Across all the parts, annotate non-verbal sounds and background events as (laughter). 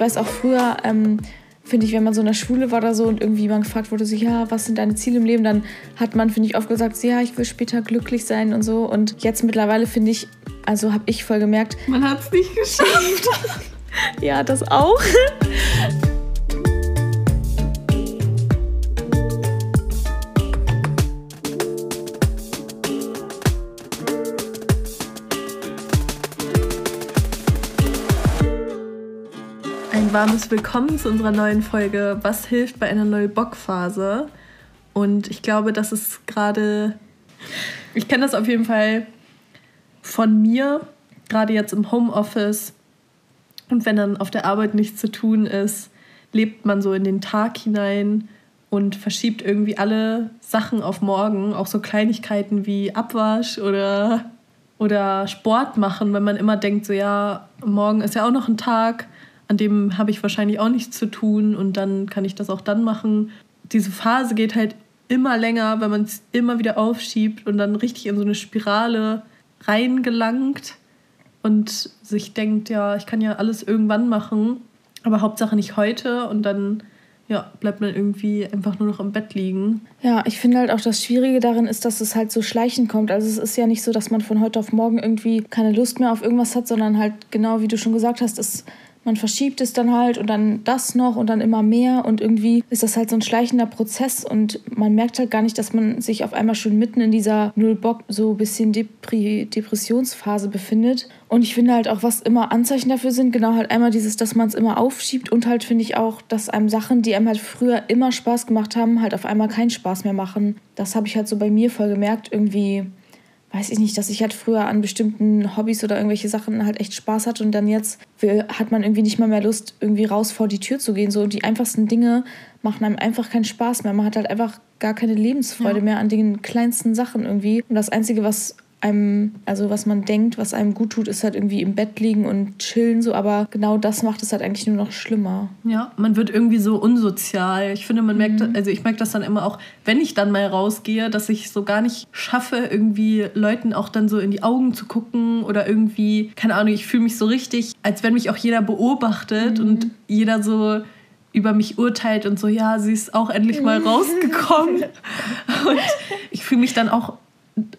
weiß auch früher, ähm, finde ich, wenn man so in der Schule war oder so und irgendwie man gefragt wurde, so, ja, was sind deine Ziele im Leben, dann hat man, finde ich, oft gesagt, so, ja, ich will später glücklich sein und so. Und jetzt mittlerweile finde ich, also habe ich voll gemerkt. Man hat es nicht geschafft. (laughs) ja, das auch. Warmes Willkommen zu unserer neuen Folge Was hilft bei einer neuen Bockphase? Und ich glaube, das ist gerade, ich kenne das auf jeden Fall von mir, gerade jetzt im Homeoffice. Und wenn dann auf der Arbeit nichts zu tun ist, lebt man so in den Tag hinein und verschiebt irgendwie alle Sachen auf morgen, auch so Kleinigkeiten wie Abwasch oder, oder Sport machen, wenn man immer denkt, so ja, morgen ist ja auch noch ein Tag an dem habe ich wahrscheinlich auch nichts zu tun und dann kann ich das auch dann machen. Diese Phase geht halt immer länger, wenn man es immer wieder aufschiebt und dann richtig in so eine Spirale reingelangt und sich denkt, ja, ich kann ja alles irgendwann machen, aber Hauptsache nicht heute und dann ja, bleibt man irgendwie einfach nur noch im Bett liegen. Ja, ich finde halt auch das Schwierige darin ist, dass es halt so schleichend kommt. Also es ist ja nicht so, dass man von heute auf morgen irgendwie keine Lust mehr auf irgendwas hat, sondern halt genau wie du schon gesagt hast, es man verschiebt es dann halt und dann das noch und dann immer mehr und irgendwie ist das halt so ein schleichender Prozess und man merkt halt gar nicht, dass man sich auf einmal schon mitten in dieser Null-Bock so ein bisschen Depri Depressionsphase befindet. Und ich finde halt auch, was immer Anzeichen dafür sind, genau halt einmal dieses, dass man es immer aufschiebt und halt finde ich auch, dass einem Sachen, die einem halt früher immer Spaß gemacht haben, halt auf einmal keinen Spaß mehr machen. Das habe ich halt so bei mir voll gemerkt, irgendwie weiß ich nicht, dass ich halt früher an bestimmten Hobbys oder irgendwelche Sachen halt echt Spaß hatte und dann jetzt hat man irgendwie nicht mal mehr Lust, irgendwie raus vor die Tür zu gehen. So die einfachsten Dinge machen einem einfach keinen Spaß mehr. Man hat halt einfach gar keine Lebensfreude ja. mehr an den kleinsten Sachen irgendwie. Und das Einzige, was einem, also was man denkt, was einem gut tut, ist halt irgendwie im Bett liegen und chillen so, aber genau das macht es halt eigentlich nur noch schlimmer. Ja, man wird irgendwie so unsozial. Ich finde, man merkt, mhm. also ich merke das dann immer auch, wenn ich dann mal rausgehe, dass ich so gar nicht schaffe, irgendwie Leuten auch dann so in die Augen zu gucken oder irgendwie, keine Ahnung, ich fühle mich so richtig, als wenn mich auch jeder beobachtet mhm. und jeder so über mich urteilt und so, ja, sie ist auch endlich mal rausgekommen. (laughs) und ich fühle mich dann auch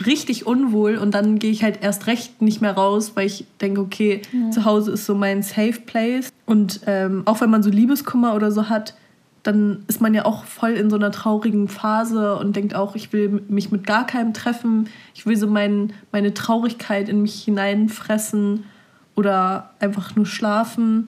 richtig unwohl und dann gehe ich halt erst recht nicht mehr raus, weil ich denke, okay, ja. zu Hause ist so mein Safe Place. Und ähm, auch wenn man so Liebeskummer oder so hat, dann ist man ja auch voll in so einer traurigen Phase und denkt auch, ich will mich mit gar keinem treffen. Ich will so mein, meine Traurigkeit in mich hineinfressen oder einfach nur schlafen.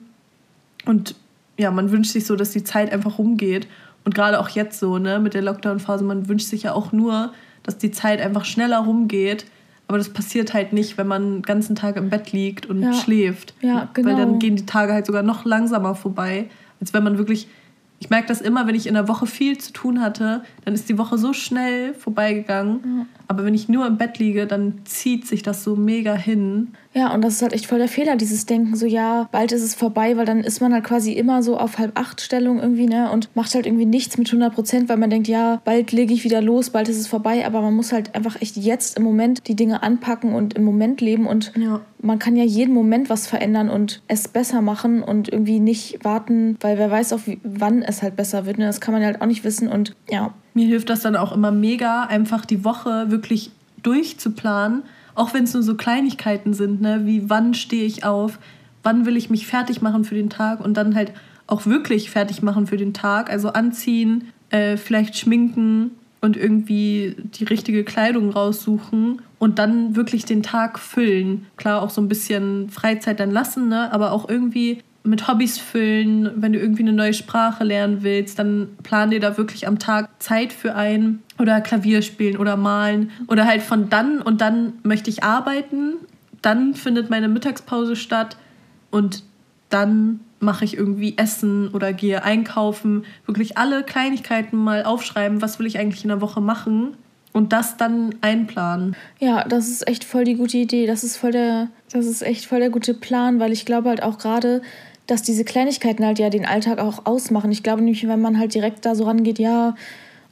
Und ja, man wünscht sich so, dass die Zeit einfach rumgeht. Und gerade auch jetzt so, ne, mit der Lockdown-Phase, man wünscht sich ja auch nur, dass die Zeit einfach schneller rumgeht. Aber das passiert halt nicht, wenn man den ganzen Tag im Bett liegt und ja. schläft. Ja, genau. Weil dann genau. gehen die Tage halt sogar noch langsamer vorbei, als wenn man wirklich ich merke das immer, wenn ich in der Woche viel zu tun hatte, dann ist die Woche so schnell vorbeigegangen. Ja. Aber wenn ich nur im Bett liege, dann zieht sich das so mega hin. Ja, und das ist halt echt voll der Fehler, dieses Denken, so ja, bald ist es vorbei, weil dann ist man halt quasi immer so auf halb acht Stellung irgendwie, ne, und macht halt irgendwie nichts mit 100 Prozent, weil man denkt, ja, bald lege ich wieder los, bald ist es vorbei, aber man muss halt einfach echt jetzt im Moment die Dinge anpacken und im Moment leben und ja. man kann ja jeden Moment was verändern und es besser machen und irgendwie nicht warten, weil wer weiß auch, wann es halt besser wird, ne, das kann man halt auch nicht wissen und ja, mir hilft das dann auch immer mega, einfach die Woche wirklich durchzuplanen, auch wenn es nur so Kleinigkeiten sind, ne? wie wann stehe ich auf, wann will ich mich fertig machen für den Tag und dann halt auch wirklich fertig machen für den Tag, also anziehen, äh, vielleicht schminken und irgendwie die richtige Kleidung raussuchen und dann wirklich den Tag füllen. Klar, auch so ein bisschen Freizeit dann lassen, ne? aber auch irgendwie mit Hobbys füllen. Wenn du irgendwie eine neue Sprache lernen willst, dann plan dir da wirklich am Tag Zeit für ein. Oder Klavier spielen oder malen. Oder halt von dann und dann möchte ich arbeiten. Dann findet meine Mittagspause statt. Und dann mache ich irgendwie Essen oder gehe einkaufen. Wirklich alle Kleinigkeiten mal aufschreiben, was will ich eigentlich in der Woche machen. Und das dann einplanen. Ja, das ist echt voll die gute Idee. Das ist voll der, das ist echt voll der gute Plan, weil ich glaube halt auch gerade, dass diese Kleinigkeiten halt ja den Alltag auch ausmachen. Ich glaube nämlich, wenn man halt direkt da so rangeht, ja,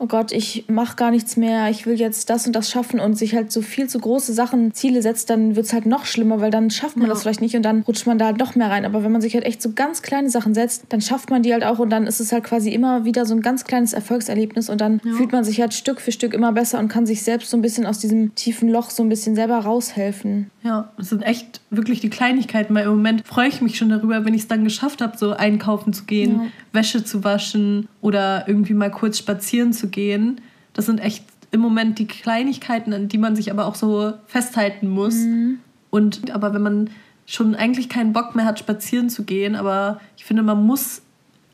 oh Gott, ich mache gar nichts mehr, ich will jetzt das und das schaffen und sich halt so viel zu große Sachen, Ziele setzt, dann wird es halt noch schlimmer, weil dann schafft man ja. das vielleicht nicht und dann rutscht man da halt noch mehr rein. Aber wenn man sich halt echt so ganz kleine Sachen setzt, dann schafft man die halt auch und dann ist es halt quasi immer wieder so ein ganz kleines Erfolgserlebnis und dann ja. fühlt man sich halt Stück für Stück immer besser und kann sich selbst so ein bisschen aus diesem tiefen Loch so ein bisschen selber raushelfen. Ja, es sind echt wirklich die Kleinigkeiten, weil im Moment freue ich mich schon darüber, wenn ich es dann geschafft habe, so einkaufen zu gehen, ja. Wäsche zu waschen oder irgendwie mal kurz spazieren zu gehen. Das sind echt im Moment die Kleinigkeiten, an die man sich aber auch so festhalten muss. Mhm. Und aber wenn man schon eigentlich keinen Bock mehr hat, spazieren zu gehen, aber ich finde, man muss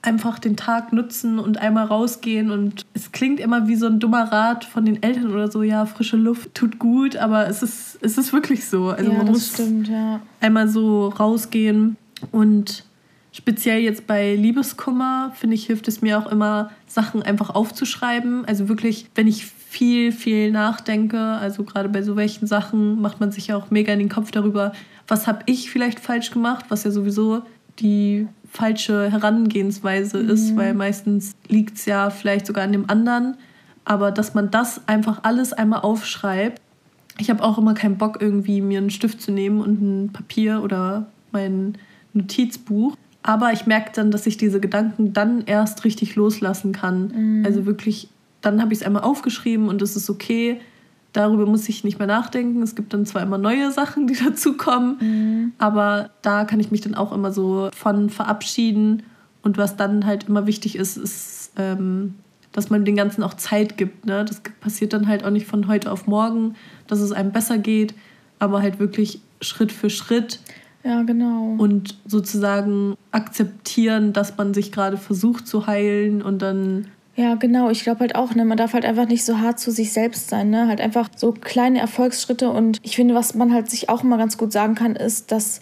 einfach den Tag nutzen und einmal rausgehen und es klingt immer wie so ein dummer Rat von den Eltern oder so, ja, frische Luft tut gut, aber es ist, es ist wirklich so. Also ja, man muss stimmt, ja. einmal so rausgehen und speziell jetzt bei Liebeskummer, finde ich, hilft es mir auch immer, Sachen einfach aufzuschreiben. Also wirklich, wenn ich viel, viel nachdenke, also gerade bei so welchen Sachen, macht man sich ja auch mega in den Kopf darüber, was habe ich vielleicht falsch gemacht, was ja sowieso die falsche Herangehensweise mhm. ist, weil meistens liegt es ja vielleicht sogar an dem anderen. Aber dass man das einfach alles einmal aufschreibt. Ich habe auch immer keinen Bock, irgendwie mir einen Stift zu nehmen und ein Papier oder mein Notizbuch. Aber ich merke dann, dass ich diese Gedanken dann erst richtig loslassen kann. Mhm. Also wirklich, dann habe ich es einmal aufgeschrieben und es ist okay. Darüber muss ich nicht mehr nachdenken. Es gibt dann zwar immer neue Sachen, die (laughs) dazukommen, mhm. aber da kann ich mich dann auch immer so von verabschieden. Und was dann halt immer wichtig ist, ist, ähm, dass man den Ganzen auch Zeit gibt. Ne? Das passiert dann halt auch nicht von heute auf morgen, dass es einem besser geht, aber halt wirklich Schritt für Schritt. Ja, genau. Und sozusagen akzeptieren, dass man sich gerade versucht zu heilen und dann ja, genau. Ich glaube halt auch, ne, man darf halt einfach nicht so hart zu sich selbst sein, ne? Halt einfach so kleine Erfolgsschritte und ich finde, was man halt sich auch immer ganz gut sagen kann, ist, dass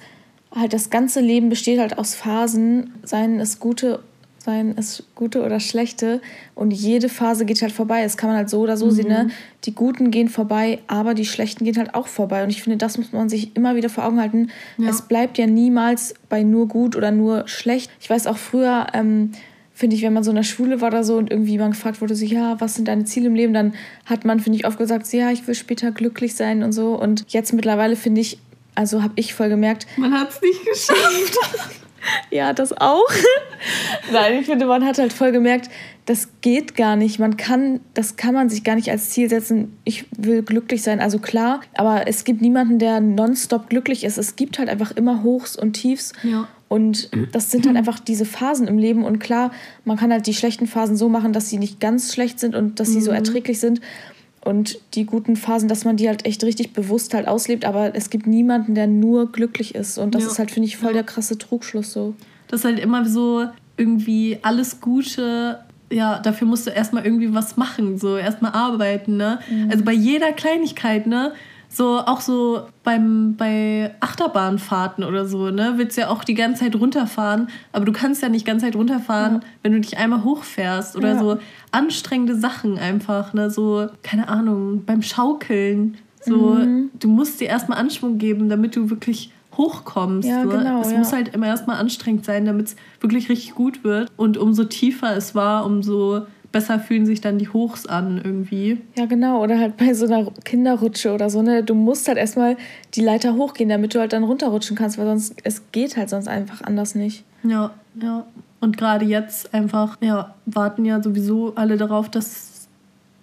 halt das ganze Leben besteht halt aus Phasen, seien es gute, seien es gute oder schlechte und jede Phase geht halt vorbei. Das kann man halt so oder so mhm. sehen, ne? Die guten gehen vorbei, aber die schlechten gehen halt auch vorbei und ich finde, das muss man sich immer wieder vor Augen halten. Ja. Es bleibt ja niemals bei nur gut oder nur schlecht. Ich weiß auch früher, ähm, finde ich, wenn man so in der Schule war oder so und irgendwie man gefragt wurde, so, ja, was sind deine Ziele im Leben, dann hat man, finde ich, oft gesagt, so, ja, ich will später glücklich sein und so. Und jetzt mittlerweile finde ich, also habe ich voll gemerkt. Man hat es nicht geschafft. (laughs) ja, das auch. (laughs) Nein, ich finde, man hat halt voll gemerkt, das geht gar nicht. Man kann, das kann man sich gar nicht als Ziel setzen. Ich will glücklich sein. Also klar, aber es gibt niemanden, der nonstop glücklich ist. Es gibt halt einfach immer Hochs und Tiefs. Ja. Und das sind halt einfach diese Phasen im Leben. Und klar, man kann halt die schlechten Phasen so machen, dass sie nicht ganz schlecht sind und dass sie mhm. so erträglich sind. Und die guten Phasen, dass man die halt echt richtig bewusst halt auslebt. Aber es gibt niemanden, der nur glücklich ist. Und das ja. ist halt, finde ich, voll ja. der krasse Trugschluss so. Das ist halt immer so irgendwie alles Gute ja, dafür musst du erstmal irgendwie was machen, so erstmal arbeiten, ne? Mhm. Also bei jeder Kleinigkeit, ne? So auch so beim, bei Achterbahnfahrten oder so, ne, willst du ja auch die ganze Zeit runterfahren, aber du kannst ja nicht die ganze Zeit runterfahren, ja. wenn du dich einmal hochfährst oder ja. so anstrengende Sachen einfach, ne, so, keine Ahnung, beim Schaukeln, so, mhm. du musst dir erstmal Anschwung geben, damit du wirklich hochkommst. Ja, so. genau, es ja. muss halt immer erstmal anstrengend sein, damit es wirklich richtig gut wird. Und umso tiefer es war, umso besser fühlen sich dann die Hochs an irgendwie. Ja, genau. Oder halt bei so einer Kinderrutsche oder so, ne? Du musst halt erstmal die Leiter hochgehen, damit du halt dann runterrutschen kannst, weil sonst, es geht halt sonst einfach anders nicht. Ja, ja. Und gerade jetzt einfach, ja, warten ja sowieso alle darauf, dass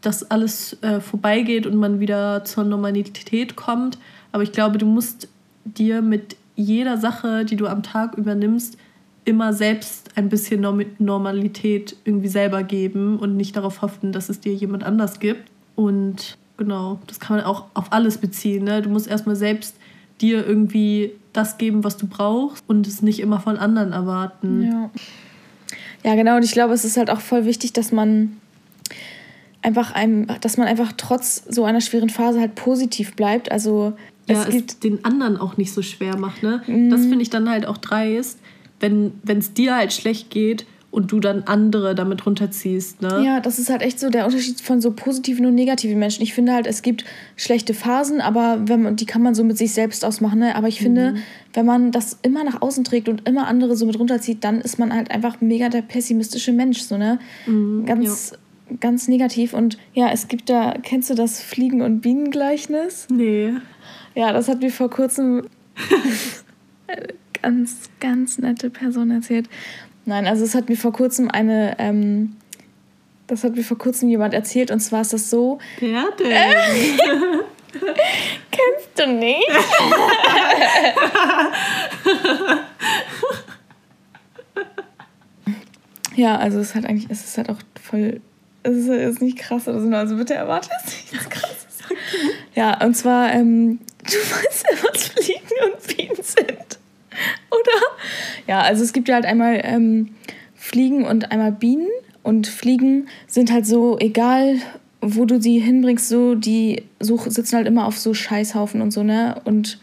das alles äh, vorbeigeht und man wieder zur Normalität kommt. Aber ich glaube, du musst dir mit jeder Sache, die du am Tag übernimmst, immer selbst ein bisschen Normalität irgendwie selber geben und nicht darauf hoffen, dass es dir jemand anders gibt. Und genau, das kann man auch auf alles beziehen. Ne? Du musst erstmal selbst dir irgendwie das geben, was du brauchst und es nicht immer von anderen erwarten. Ja. Ja, genau. Und ich glaube, es ist halt auch voll wichtig, dass man einfach einem, dass man einfach trotz so einer schweren Phase halt positiv bleibt. Also ja, es, es den anderen auch nicht so schwer macht. Ne? Mhm. Das finde ich dann halt auch dreist, wenn es dir halt schlecht geht und du dann andere damit runterziehst. Ne? Ja, das ist halt echt so der Unterschied von so positiven und negativen Menschen. Ich finde halt, es gibt schlechte Phasen, aber wenn man, die kann man so mit sich selbst ausmachen. Ne? Aber ich mhm. finde, wenn man das immer nach außen trägt und immer andere so mit runterzieht, dann ist man halt einfach mega der pessimistische Mensch. So, ne? Mhm, Ganz. Ja ganz negativ. Und ja, es gibt da, kennst du das Fliegen- und Bienengleichnis? Nee. Ja, das hat mir vor kurzem (laughs) ganz, ganz nette Person erzählt. Nein, also es hat mir vor kurzem eine, ähm, das hat mir vor kurzem jemand erzählt und zwar ist das so. Wer denn? (laughs) Kennst du nicht? (laughs) ja, also es ist halt eigentlich, es ist halt auch voll, es ist, ist nicht krass oder so, also bitte erwarte es nicht krass. Ja, und zwar, ähm, (laughs) du weißt ja, was Fliegen und Bienen sind, (laughs) oder? Ja, also es gibt ja halt einmal ähm, Fliegen und einmal Bienen und Fliegen sind halt so, egal wo du sie hinbringst, so, die so, sitzen halt immer auf so Scheißhaufen und so, ne? Und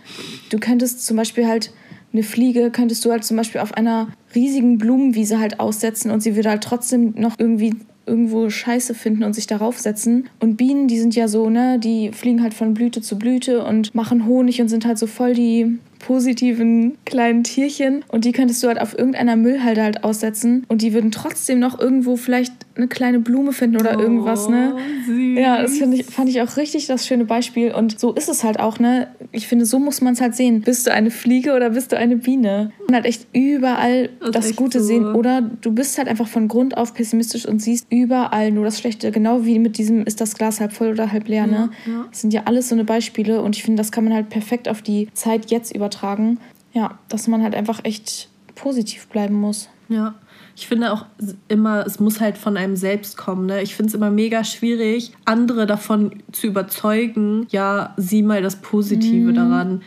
du könntest zum Beispiel halt eine Fliege, könntest du halt zum Beispiel auf einer riesigen Blumenwiese halt aussetzen und sie würde halt trotzdem noch irgendwie irgendwo Scheiße finden und sich darauf setzen. Und Bienen, die sind ja so, ne, die fliegen halt von Blüte zu Blüte und machen Honig und sind halt so voll die positiven kleinen Tierchen. Und die könntest du halt auf irgendeiner Müllhalde halt aussetzen. Und die würden trotzdem noch irgendwo vielleicht eine kleine Blume finden oder oh, irgendwas, ne? Süß. Ja, das ich, fand ich auch richtig das schöne Beispiel und so ist es halt auch, ne? Ich finde, so muss man es halt sehen. Bist du eine Fliege oder bist du eine Biene? Man halt echt überall das, das Gute so. sehen oder du bist halt einfach von Grund auf pessimistisch und siehst überall nur das Schlechte, genau wie mit diesem ist das Glas halb voll oder halb leer, ne? Ja. Das sind ja alles so eine Beispiele und ich finde, das kann man halt perfekt auf die Zeit jetzt über übertragen. Ja, dass man halt einfach echt positiv bleiben muss. Ja, ich finde auch immer, es muss halt von einem selbst kommen. Ne? Ich finde es immer mega schwierig, andere davon zu überzeugen, ja, sieh mal das Positive mhm. daran.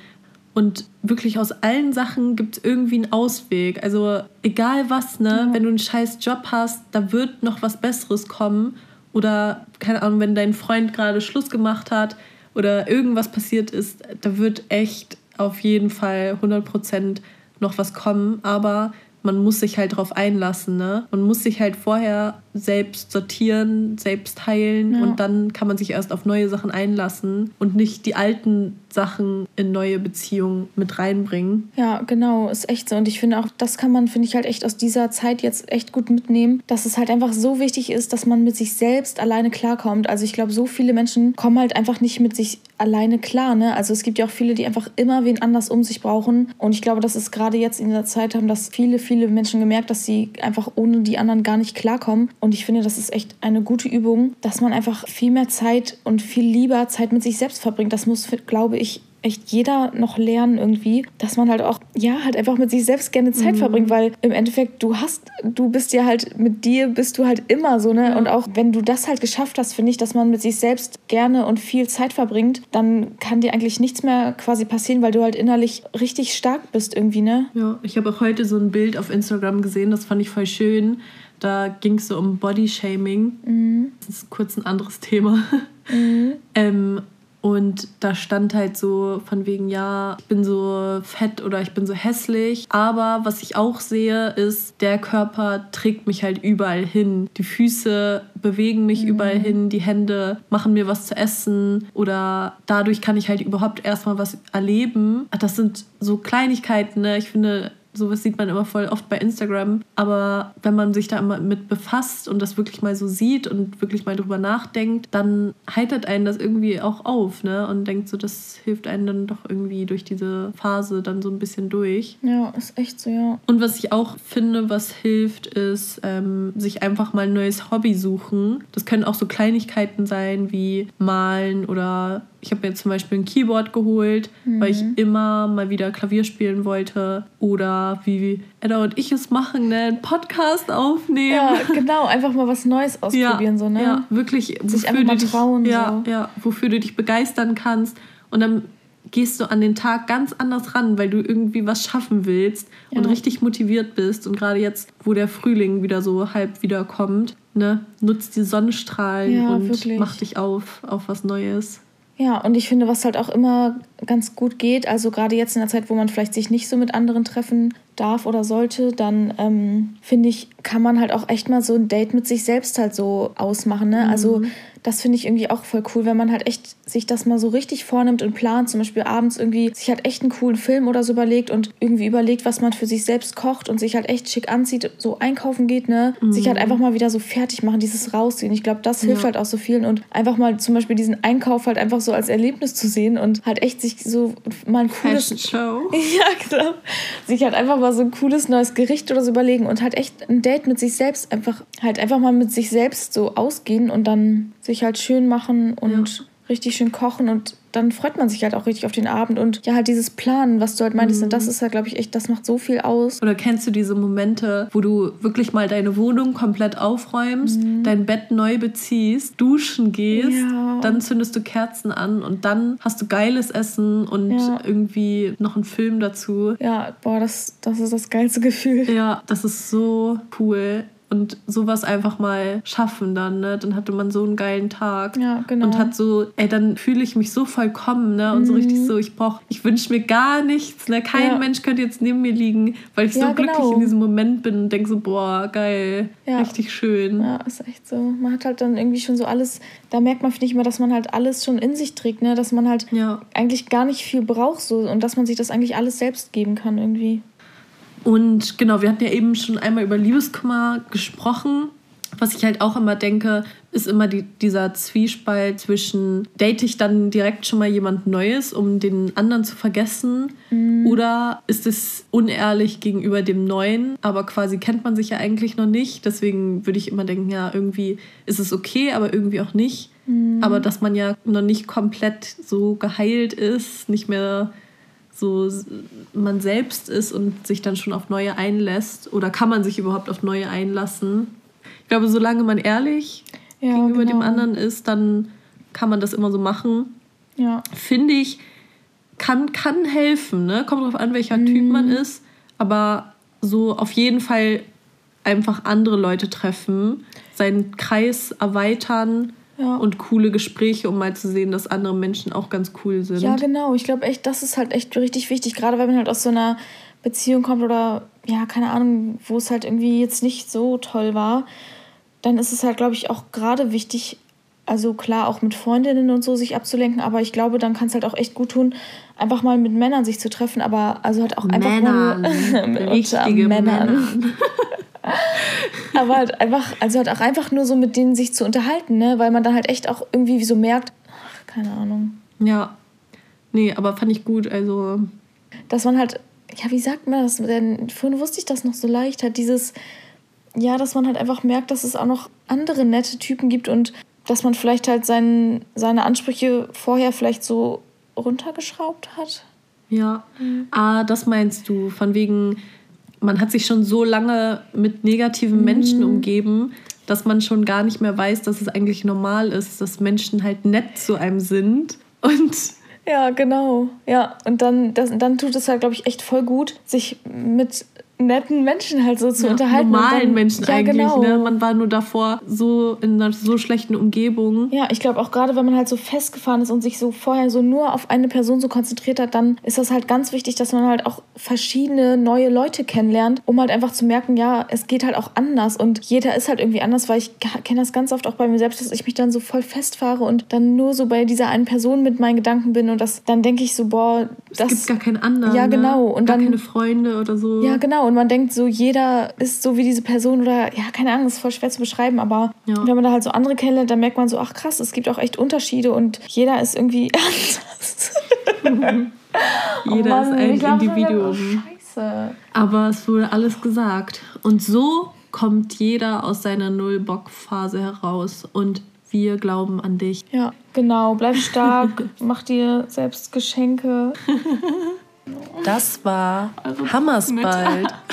Und wirklich aus allen Sachen gibt es irgendwie einen Ausweg. Also egal was, ne, ja. wenn du einen scheiß Job hast, da wird noch was Besseres kommen. Oder, keine Ahnung, wenn dein Freund gerade Schluss gemacht hat oder irgendwas passiert ist, da wird echt auf jeden Fall 100% noch was kommen, aber man muss sich halt darauf einlassen. Ne? Man muss sich halt vorher selbst sortieren, selbst heilen ja. und dann kann man sich erst auf neue Sachen einlassen und nicht die alten Sachen in neue Beziehungen mit reinbringen. Ja, genau, ist echt so. Und ich finde auch, das kann man, finde ich halt echt aus dieser Zeit jetzt echt gut mitnehmen, dass es halt einfach so wichtig ist, dass man mit sich selbst alleine klarkommt. Also ich glaube, so viele Menschen kommen halt einfach nicht mit sich alleine klar. Ne? Also es gibt ja auch viele, die einfach immer wen anders um sich brauchen. Und ich glaube, dass es gerade jetzt in der Zeit haben, dass viele, viele Menschen gemerkt, dass sie einfach ohne die anderen gar nicht klarkommen. Und ich finde, das ist echt eine gute Übung, dass man einfach viel mehr Zeit und viel lieber Zeit mit sich selbst verbringt. Das muss, glaube ich, echt jeder noch lernen irgendwie, dass man halt auch, ja, halt einfach mit sich selbst gerne Zeit mhm. verbringt, weil im Endeffekt du hast, du bist ja halt, mit dir bist du halt immer so, ne? Ja. Und auch wenn du das halt geschafft hast, finde ich, dass man mit sich selbst gerne und viel Zeit verbringt, dann kann dir eigentlich nichts mehr quasi passieren, weil du halt innerlich richtig stark bist irgendwie, ne? Ja, ich habe auch heute so ein Bild auf Instagram gesehen, das fand ich voll schön. Da ging es so um Bodyshaming. Mhm. Das ist kurz ein anderes Thema. Mhm. (laughs) ähm, und da stand halt so von wegen, ja, ich bin so fett oder ich bin so hässlich. Aber was ich auch sehe, ist, der Körper trägt mich halt überall hin. Die Füße bewegen mich mhm. überall hin, die Hände machen mir was zu essen oder dadurch kann ich halt überhaupt erstmal was erleben. Das sind so Kleinigkeiten, ne? Ich finde, Sowas sieht man immer voll oft bei Instagram. Aber wenn man sich da immer mit befasst und das wirklich mal so sieht und wirklich mal drüber nachdenkt, dann heitert einen das irgendwie auch auf, ne? Und denkt so, das hilft einem dann doch irgendwie durch diese Phase dann so ein bisschen durch. Ja, ist echt so, ja. Und was ich auch finde, was hilft, ist, ähm, sich einfach mal ein neues Hobby suchen. Das können auch so Kleinigkeiten sein wie malen oder ich habe mir zum Beispiel ein Keyboard geholt, mhm. weil ich mhm. immer mal wieder Klavier spielen wollte. Oder wie Edda und ich es machen, ne? einen Podcast aufnehmen. Ja, genau, einfach mal was Neues (laughs) ausprobieren. Ja, so, ne? ja wirklich. Sich einfach mal trauen. ja, so. ja, wofür du dich begeistern kannst. Und dann gehst du an den Tag ganz anders ran, weil du irgendwie was schaffen willst ja. und richtig motiviert bist. Und gerade jetzt, wo der Frühling wieder so halb wiederkommt, ne, nutzt die Sonnenstrahlen ja, und wirklich. mach dich auf auf was Neues. Ja, und ich finde, was halt auch immer ganz gut geht, also gerade jetzt in der Zeit, wo man vielleicht sich nicht so mit anderen treffen darf oder sollte, dann ähm, finde ich, kann man halt auch echt mal so ein Date mit sich selbst halt so ausmachen. Ne? Also mhm. Also das finde ich irgendwie auch voll cool, wenn man halt echt sich das mal so richtig vornimmt und plant, zum Beispiel abends irgendwie sich halt echt einen coolen Film oder so überlegt und irgendwie überlegt, was man für sich selbst kocht und sich halt echt schick anzieht, so einkaufen geht, ne? Mhm. Sich halt einfach mal wieder so fertig machen, dieses Rausziehen. Ich glaube, das hilft ja. halt auch so vielen und einfach mal zum Beispiel diesen Einkauf halt einfach so als Erlebnis zu sehen und halt echt sich so mal ein cooles. Fashion (laughs) Show. Ja, genau. Sich halt einfach mal so ein cooles neues Gericht oder so überlegen und halt echt ein Date mit sich selbst einfach halt einfach mal mit sich selbst so ausgehen und dann sich halt schön machen und ja. Richtig schön kochen und dann freut man sich halt auch richtig auf den Abend und ja, halt dieses Planen, was du halt meintest, mhm. und das ist ja, glaube ich, echt, das macht so viel aus. Oder kennst du diese Momente, wo du wirklich mal deine Wohnung komplett aufräumst, mhm. dein Bett neu beziehst, duschen gehst, ja. dann zündest du Kerzen an und dann hast du geiles Essen und ja. irgendwie noch einen Film dazu. Ja, boah, das, das ist das geilste Gefühl. Ja, das ist so cool und sowas einfach mal schaffen dann, ne? Dann hatte man so einen geilen Tag. Ja, genau. Und hat so, ey, dann fühle ich mich so vollkommen, ne? Und mhm. so richtig so, ich brauche, ich wünsche mir gar nichts, ne? Kein ja. Mensch könnte jetzt neben mir liegen, weil ich ja, so glücklich genau. in diesem Moment bin und denke so, boah, geil, ja. richtig schön. Ja, ist echt so. Man hat halt dann irgendwie schon so alles, da merkt man, finde ich mal, dass man halt alles schon in sich trägt, ne? Dass man halt eigentlich gar nicht viel braucht so und dass man sich das eigentlich alles selbst geben kann irgendwie. Und genau, wir hatten ja eben schon einmal über Liebeskummer gesprochen. Was ich halt auch immer denke, ist immer die, dieser Zwiespalt zwischen, date ich dann direkt schon mal jemand Neues, um den anderen zu vergessen? Mhm. Oder ist es unehrlich gegenüber dem Neuen, aber quasi kennt man sich ja eigentlich noch nicht? Deswegen würde ich immer denken, ja, irgendwie ist es okay, aber irgendwie auch nicht. Mhm. Aber dass man ja noch nicht komplett so geheilt ist, nicht mehr so man selbst ist und sich dann schon auf neue einlässt? Oder kann man sich überhaupt auf neue einlassen? Ich glaube, solange man ehrlich ja, gegenüber genau. dem anderen ist, dann kann man das immer so machen. Ja. Finde ich, kann, kann helfen. Ne? Kommt darauf an, welcher mhm. Typ man ist. Aber so auf jeden Fall einfach andere Leute treffen, seinen Kreis erweitern ja. und coole Gespräche, um mal zu sehen, dass andere Menschen auch ganz cool sind. Ja, genau. Ich glaube echt, das ist halt echt richtig wichtig, gerade wenn man halt aus so einer Beziehung kommt oder ja, keine Ahnung, wo es halt irgendwie jetzt nicht so toll war, dann ist es halt, glaube ich, auch gerade wichtig, also klar, auch mit Freundinnen und so sich abzulenken, aber ich glaube, dann kann es halt auch echt gut tun, einfach mal mit Männern sich zu treffen, aber also halt auch einfach Männern. nur (laughs) mit Männern. Männern. (laughs) (laughs) Aber halt einfach, also halt auch einfach nur so mit denen sich zu unterhalten, ne? Weil man dann halt echt auch irgendwie so merkt, ach, keine Ahnung. Ja. Nee, aber fand ich gut, also. Dass man halt, ja, wie sagt man das? Denn vorhin wusste ich das noch so leicht, halt dieses, ja, dass man halt einfach merkt, dass es auch noch andere nette Typen gibt und dass man vielleicht halt sein, seine Ansprüche vorher vielleicht so runtergeschraubt hat. Ja. Mhm. Ah, das meinst du, von wegen man hat sich schon so lange mit negativen mhm. Menschen umgeben, dass man schon gar nicht mehr weiß, dass es eigentlich normal ist, dass Menschen halt nett zu einem sind. Und ja, genau. Ja, und dann, das, dann tut es halt, glaube ich, echt voll gut, sich mit netten Menschen halt so zu ja, unterhalten. Normalen dann, Menschen ja, eigentlich, genau. ne? Man war nur davor so in einer so schlechten Umgebung. Ja, ich glaube auch gerade, wenn man halt so festgefahren ist und sich so vorher so nur auf eine Person so konzentriert hat, dann ist das halt ganz wichtig, dass man halt auch verschiedene neue Leute kennenlernt, um halt einfach zu merken, ja, es geht halt auch anders und jeder ist halt irgendwie anders, weil ich kenne das ganz oft auch bei mir selbst, dass ich mich dann so voll festfahre und dann nur so bei dieser einen Person mit meinen Gedanken bin und das dann denke ich so, boah, das es gibt gar keinen anderen. Ja, ne? genau. Ne? Und gar dann, keine Freunde oder so. Ja, genau. Und man denkt so, jeder ist so wie diese Person oder ja, keine Ahnung, ist voll schwer zu beschreiben, aber ja. wenn man da halt so andere kennenlernt, dann merkt man so, ach krass, es gibt auch echt Unterschiede und jeder ist irgendwie (laughs) anders. (laughs) jeder oh Mann, ist ein Individuum. Scheiße. Aber es wurde alles gesagt. Und so kommt jeder aus seiner Null-Bock-Phase heraus und wir glauben an dich. Ja, genau. Bleib stark, (laughs) mach dir selbst Geschenke. Das war also Hammersbald. (laughs)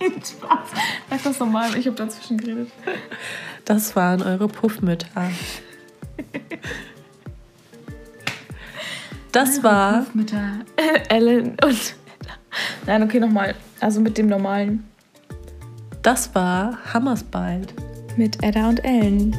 Spaß. Sag das nochmal, ich habe dazwischen geredet. Das waren eure Puffmütter. Das eure war. Puffmütter. Ellen und. Nein, okay, nochmal. Also mit dem normalen. Das war Hammersbald. Mit Edda und Ellen.